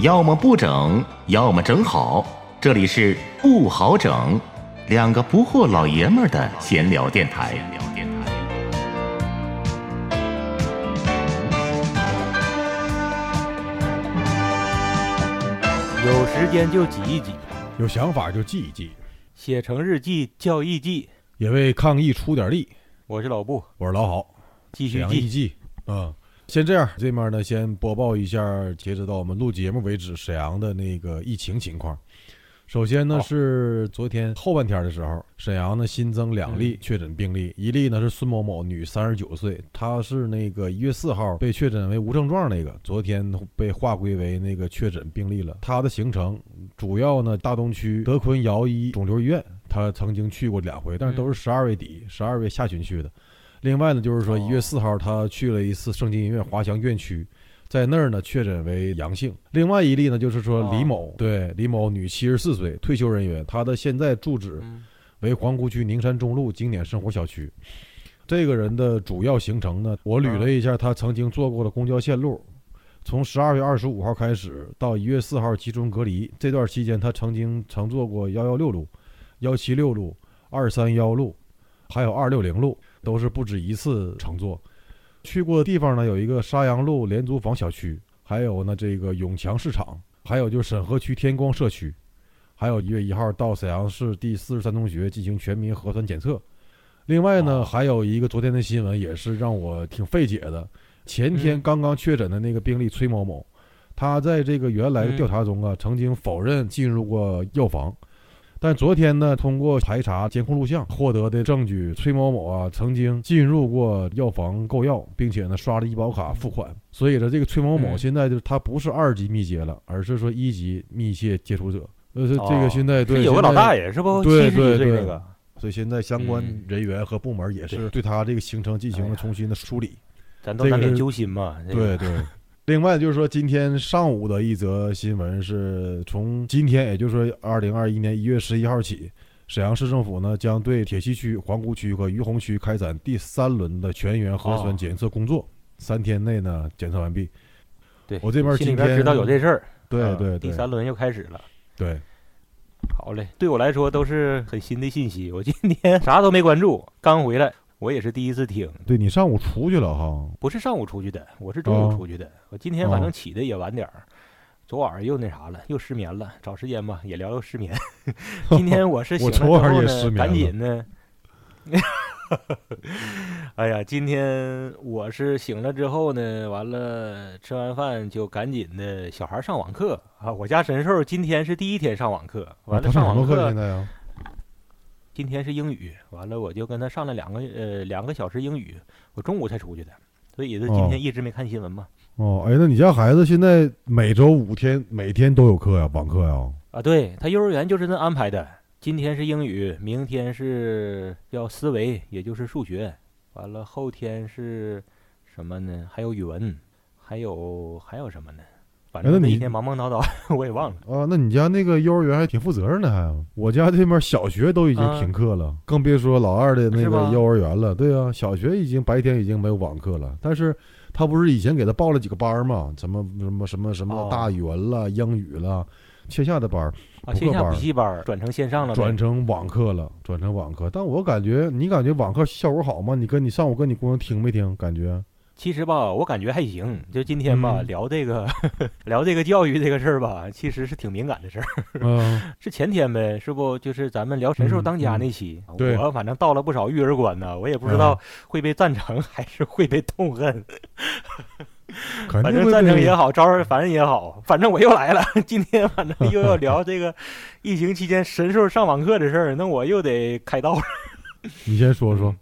要么不整，要么整好。这里是不好整，两个不惑老爷们儿的闲聊电台。有时间就挤一挤，有想法就记一记，写成日记叫艺记。也为抗疫出点力。我是老布，我是老郝，继续记。记啊。先这样，这面呢先播报一下，截止到我们录节目为止，沈阳的那个疫情情况。首先呢是昨天后半天的时候，沈阳呢新增两例嗯确诊病例，一例呢是孙某某，女，三十九岁，她是那个一月四号被确诊为无症状那个，昨天被划归为那个确诊病例了。她的行程主要呢大东区德坤瑶医肿瘤医院，她曾经去过两回，但是都是十二月底、十二月下旬去的。另外呢，就是说哦。一月四号他去了一次盛京医院华强院区，在那儿呢确诊为阳性。另外一例呢，就是说哦。李某，对李某，女，七十四岁，退休人员，她的现在住址嗯。为皇姑区宁山中路经典生活小区。这个人的主要行程呢，我捋了一下，他曾经坐过的公交线路，从十二月二十五号开始到一月四号集中隔离这段期间，他曾经乘坐过幺幺六路、幺七六路、二三幺路，还有二六零路，都是不止一次乘坐。去过的地方呢，有一个沙阳路廉租房小区，还有呢这个永强市场，还有就是沈河区天光社区，还有一月一号到沈阳市第四十三中学进行全民核酸检测。另外呢，哦还有一个昨天的新闻也是让我挺费解的。前天嗯刚刚确诊的那个病例崔某某，他在这个原来的调查中啊，曾经否认进入过药房，但昨天呢，通过排查监控录像获得的证据，崔某某啊曾经进入过药房购药，并且呢刷了医保卡付款。所以呢，这个崔某某嗯现在就是他不是二级密接了，而是说一级密切接触者。呃，这个现在对有个老大爷是不？对对对那个。所以现在相关嗯人员和部门也是对对他这个行程进行了重新的梳理。咱都难免这个是揪心嘛。这个，对对。另外就是说，今天上午的一则新闻是从今天，也就是说二零二一年一月十一号起，沈阳市政府呢将对铁西区、皇姑区和于洪区开展第三轮的全员核酸哦检测工作，三天内呢检测完毕。对我这边今天边知道有这事儿。对对第三轮又开始了。对，好嘞，对我来说都是很新的信息。我今天啥都没关注，刚回来，我也是第一次听。对你上午出去了哈？不是上午出去的，我是中午哦出去的。我今天反正哦起的也晚点儿，昨晚上又那啥了，又失眠了。找时间吧，也聊聊失眠。今天我是 醒了之后呢，赶失眠了紧呢。哎呀，今天我是醒了之后呢，完了吃完饭就赶紧的，小孩上网课啊。我家神兽今天是第一天上网课，完了上网课现在啊？今天是英语，完了我就跟他上了两个呃两个小时英语，我中午才出去的，所以就今哦天一直没看新闻嘛。哦，哎，那你家孩子现在每周五天，每天都有课呀，网课呀？啊，对他幼儿园就是那安排的，今天是英语，明天是要思维，也就是数学，完了后天是什么呢？还有语文，还有还有什么呢？那你正那一天忙忙叨叨，我也忘了。啊，那你家那个幼儿园还挺负责任的，还我家这边小学都已经啊停课了，更别说老二的那个幼儿园了。对啊，小学已经白天已经没有网课了，但是他不是以前给他报了几个班儿嘛，什么什么什么什么哦大语文了、英语了，线下的班儿啊，线下补习班转成线上了，转成网课了，转成网课。但我感觉，你感觉网课效果好吗？你跟你上午跟你姑娘听没听？感觉其实吧，我感觉还行。就今天吧，嗯聊这个 聊这个教育这个事儿吧，其实是挺敏感的事儿。嗯，是前天呗，是不？就是咱们聊神兽嗯当家嗯那期，对我反正到了不少育儿观呢，我也不知道会被赞成 还是会被痛恨。反正赞成也好，招人烦也好，反正我又来了。今天反正又要聊这个疫情期间神兽上网课的事儿，那我又得开道了。你先说说。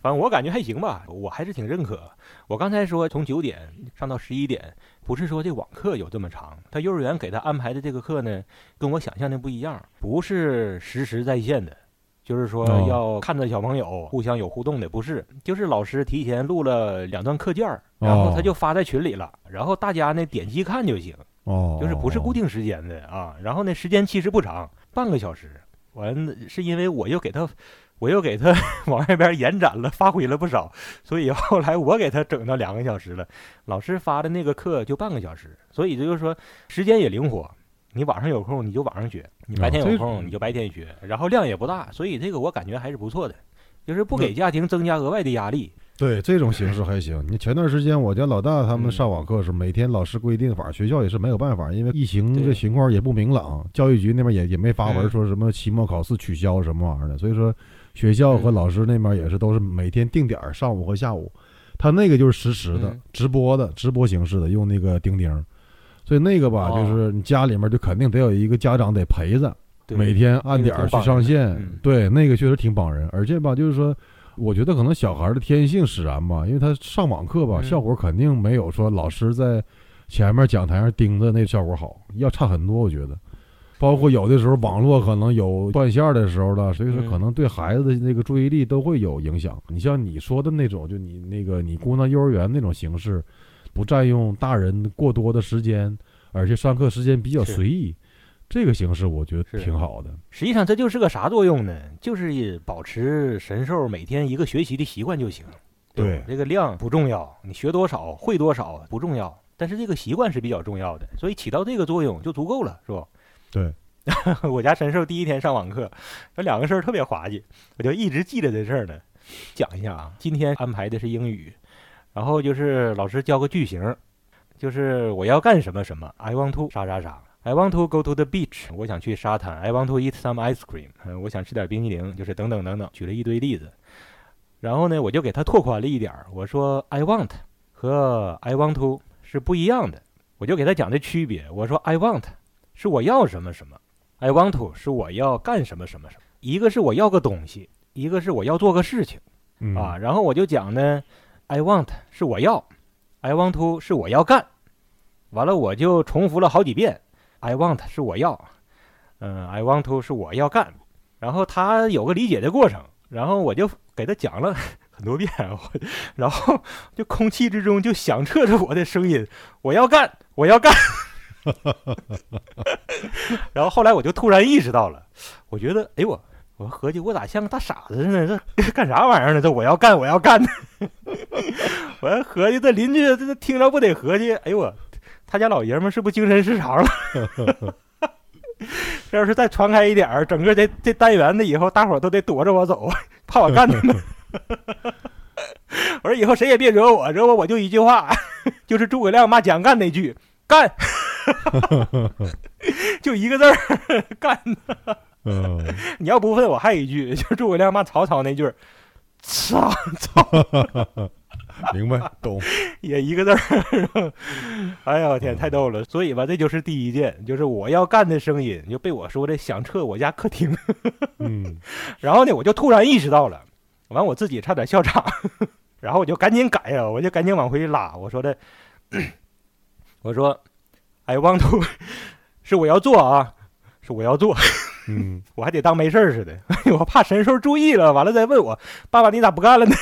反正我感觉还行吧，我还是挺认可。我刚才说从九点上到十一点，不是说这网课有这么长，他幼儿园给他安排的这个课呢，跟我想象的不一样，不是实时在线的，就是说哦要看着小朋友互相有互动的，不是，就是老师提前录了两段课件儿，然后他就发在群里了，然后大家呢点击看就行，哦，就是不是固定时间的啊。然后呢，时间其实不长，半个小时。完是因为我又给他我又给他往外边延展了，发挥了不少，所以后来我给他整到两个小时了。老师发的那个课就半个小时，所以就是说时间也灵活。你晚上有空你就晚上学，你白天有空你就白天学，然后量也不大，所以这个我感觉还是不错的，就是不给家庭增加额外的压力。对这种形式还行。你前段时间我家老大他们上网课时，每天老师规定，反正学校也是没有办法，因为疫情这情况也不明朗，教育局那边也也没发文说什么期末考试取消什么玩意儿的，所以说学校和老师那边也是都是每天定点上午和下午，他那个就是实时的直播的直播形式的，用那个钉钉，所以那个吧，就是你家里面就肯定得有一个家长得陪着，每天按点去上线，对，那个确实挺绑人，而且吧，就是说。我觉得可能小孩的天性使然吧，因为他上网课吧，效果肯定没有说老师在前面讲台上盯着那效果好，要差很多。我觉得，包括有的时候网络可能有断线的时候了，所以说可能对孩子的那个注意力都会有影响。你像你说的那种，就你那个你姑娘幼儿园那种形式，不占用大人过多的时间，而且上课时间比较随意。这个形式我觉得挺好的。实际上这就是个啥作用呢？就是保持神兽每天一个学习的习惯就行。对，这个量不重要，你学多少会多少不重要，但是这个习惯是比较重要的，所以起到这个作用就足够了，是吧？对。我家神兽第一天上网课，有两个事儿特别滑稽，我就一直记着这事儿呢。讲一下啊，今天安排的是英语，然后就是老师教个句型，就是我要干什么什么，I want to 啥啥啥。I want to go to the beach，我想去沙滩。I want to eat some ice cream，嗯，我想吃点冰激凌，就是等等等等，举了一堆例子。然后呢，我就给他拓宽了一点儿，我说 I want 和 I want to 是不一样的，我就给他讲的区别。我说 I want 是我要什么什么，I want to 是我要干什么什么什么。一个是我要个东西，一个是我要做个事情，啊，然后我就讲呢，I want 是我要，I want to 是我要干。完了，我就重复了好几遍。I want 是我要，嗯，I want to 是我要干，然后他有个理解的过程，然后我就给他讲了 很多遍，然后就空气之中就响彻着我的声音，我要干，我要干，然后后来我就突然意识到了，我觉得，哎我，我合计我咋像个大傻子似的，这干啥玩意儿呢？这我要干，我要干，我还合计这邻居这听着不得合计，哎呦我。他家老爷们是不是精神失常了？这 要是再传开一点儿，整个这这单元的以后，大伙儿都得躲着我走，怕我干他们。我说以后谁也别惹我，惹我我就一句话，就是诸葛亮骂蒋干那句“干”，就一个字儿“干”。你要不问我还有一句，就是诸葛亮骂曹操那句“操操”。明白，懂，也一个字儿。哎呀，我天，太逗了！所以吧，这就是第一件，就是我要干的声音就被我说的响彻我家客厅。嗯，然后呢，我就突然意识到了，完我自己差点笑场，然后我就赶紧改呀，我就赶紧往回拉。我说的，我说，I want to，是我要做啊，是我要做。嗯，我还得当没事儿似的，我怕神兽注意了，完了再问我，爸爸你咋不干了呢？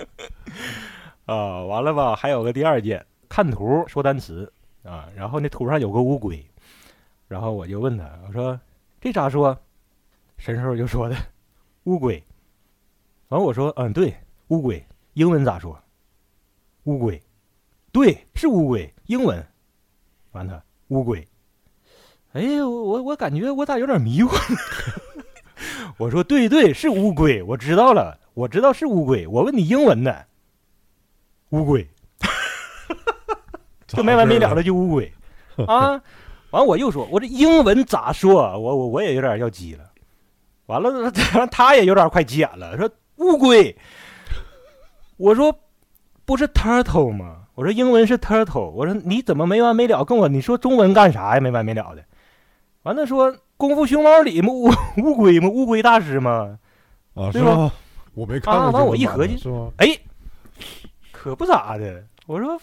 啊，完了吧？还有个第二件，看图说单词啊。然后那图上有个乌龟，然后我就问他，我说这咋说？神兽就说的乌龟。完我说嗯对，乌龟，英文咋说？乌龟，对，是乌龟，英文。完他乌龟。哎，我我感觉我咋有点迷糊？我说对对，是乌龟，我知道了。我知道是乌龟，我问你英文呢？乌龟，就没完没了的就乌龟 啊！完我又说，我这英文咋说？我我我也有点要急了。完了，他也有点快急眼了，说乌龟。我说不是 turtle 吗？我说英文是 turtle。我说你怎么没完没了跟我你说中文干啥呀？没完没了的。完了说功夫熊猫里吗？乌乌龟吗？乌龟大师吗？啊，是吧？我没看过。完我一合计？哎，可不咋的。我说，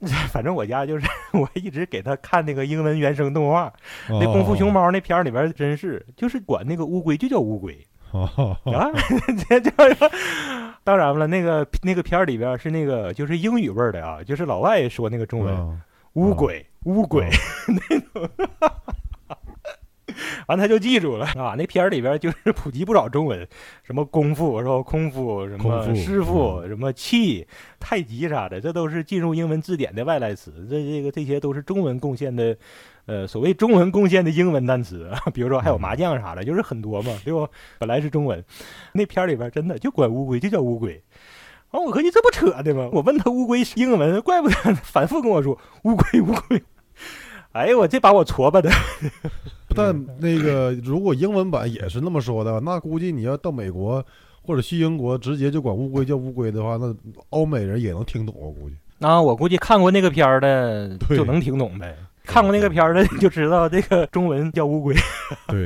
反正我家就是，我一直给他看那个英文原声动画，那《功夫熊猫》那片儿里边真是，就是管那个乌龟就叫乌龟啊，这叫。当然了，那个那个片儿里边是那个就是英语味儿的啊，就是老外说那个中文乌龟乌龟那种。完他就记住了啊。那片儿里边就是普及不少中文，什么功夫是吧？空腹什么师傅什么气、太极啥的，这都是进入英文字典的外来词。这这个这些都是中文贡献的，呃，所谓中文贡献的英文单词啊。比如说还有麻将啥的，就是很多嘛，对不？本来是中文，那片儿里边真的就管乌龟就叫乌龟。完，我合计这不扯的吗？我问他乌龟是英文，怪不得反复跟我说乌龟乌龟。哎呦，我这把我挫巴的。但那个如果英文版也是那么说的，那估计你要到美国或者去英国，直接就管乌龟叫乌龟的话，那欧美人也能听懂，我估计。啊，我估计看过那个片儿的就能听懂呗。看过那个片儿的就知道这个中文叫乌龟。对。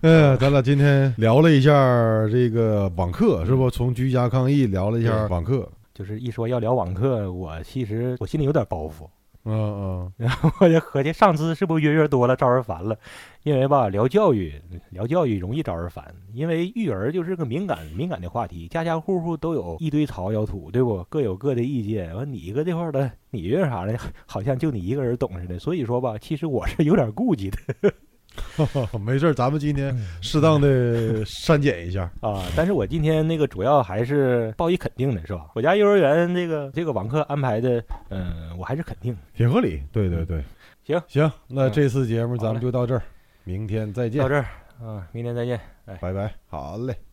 哎，咱俩今天聊了一下这个网课，是不？从居家抗疫聊了一下网课，就是一说要聊网课，我其实我心里有点包袱。嗯嗯，然后我就合计上次是不是约约多了招人烦了？因为吧，聊教育，聊教育容易招人烦，因为育儿就是个敏感敏感的话题，家家户户都有一堆槽要吐，对不？各有各的意见。完，你一个这块儿的，你约啥的，好像就你一个人懂似的。所以说吧，其实我是有点顾忌的 没事儿，咱们今天适当的删减一下。啊。但是我今天那个主要还是报以肯定的，是吧？我家幼儿园这个这个网课安排的，嗯、我还是肯定。挺合理，对对对，行行，那嗯这次节目咱们就到这儿，明天再见到，这儿啊，明天再见。哎。拜拜，好嘞。